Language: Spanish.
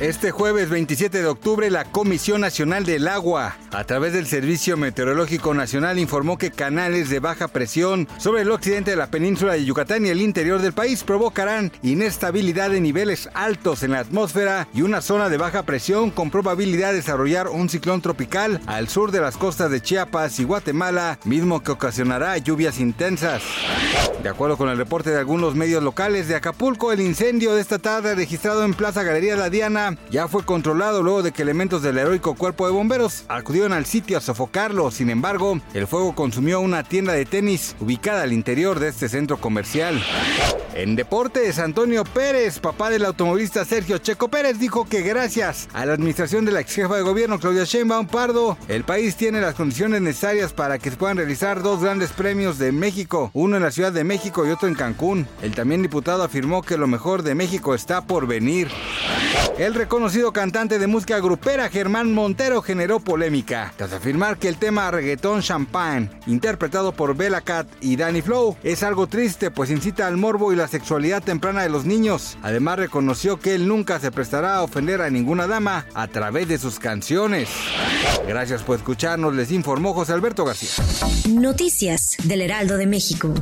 Este jueves 27 de octubre, la Comisión Nacional del Agua, a través del Servicio Meteorológico Nacional, informó que canales de baja presión sobre el occidente de la península de Yucatán y el interior del país provocarán inestabilidad de niveles altos en la atmósfera y una zona de baja presión con probabilidad de desarrollar un ciclón tropical al sur de las costas de Chiapas y Guatemala, mismo que ocasionará lluvias intensas. De acuerdo con el reporte de algunos medios locales de Acapulco, el incendio de esta tarde registrado en Plaza Galería La Diana ya fue controlado luego de que elementos del heroico cuerpo de bomberos acudieron al sitio a sofocarlo. Sin embargo, el fuego consumió una tienda de tenis ubicada al interior de este centro comercial. En deportes, Antonio Pérez, papá del automovilista Sergio Checo Pérez, dijo que gracias a la administración de la ex jefa de gobierno Claudia Sheinbaum Pardo, el país tiene las condiciones necesarias para que se puedan realizar dos grandes premios de México, uno en la Ciudad de México y otro en Cancún. El también diputado afirmó que lo mejor de México está por venir. El reconocido cantante de música grupera Germán Montero generó polémica tras afirmar que el tema reggaetón champagne, interpretado por Bella Cat y Danny Flow, es algo triste pues incita al morbo y la sexualidad temprana de los niños. Además reconoció que él nunca se prestará a ofender a ninguna dama a través de sus canciones. Gracias por escucharnos, les informó José Alberto García. Noticias del Heraldo de México.